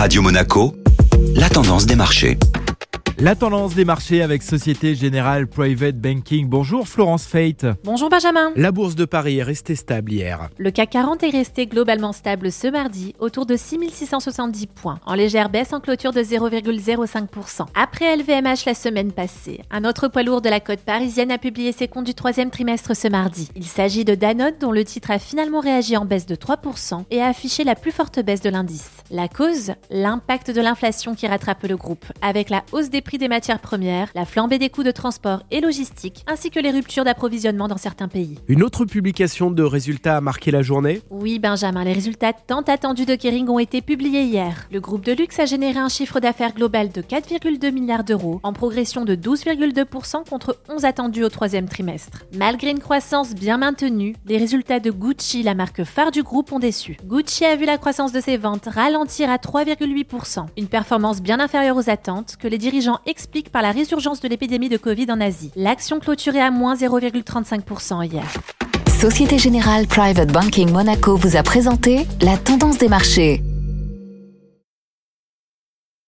Radio Monaco, la tendance des marchés. La tendance des marchés avec Société Générale Private Banking. Bonjour Florence Fate. Bonjour Benjamin. La bourse de Paris est restée stable hier. Le CAC 40 est resté globalement stable ce mardi, autour de 6670 points, en légère baisse en clôture de 0,05%. Après LVMH la semaine passée, un autre poids lourd de la côte parisienne a publié ses comptes du troisième trimestre ce mardi. Il s'agit de Danone dont le titre a finalement réagi en baisse de 3% et a affiché la plus forte baisse de l'indice. La cause L'impact de l'inflation qui rattrape le groupe, avec la hausse des prix des matières premières, la flambée des coûts de transport et logistique, ainsi que les ruptures d'approvisionnement dans certains pays. Une autre publication de résultats a marqué la journée Oui, Benjamin, les résultats tant attendus de Kering ont été publiés hier. Le groupe de luxe a généré un chiffre d'affaires global de 4,2 milliards d'euros, en progression de 12,2% contre 11 attendus au troisième trimestre. Malgré une croissance bien maintenue, les résultats de Gucci, la marque phare du groupe, ont déçu. Gucci a vu la croissance de ses ventes ralentir à 3,8%, une performance bien inférieure aux attentes que les dirigeants explique par la résurgence de l'épidémie de Covid en Asie. L'action clôturait à moins 0,35% hier. Société Générale Private Banking Monaco vous a présenté la tendance des marchés.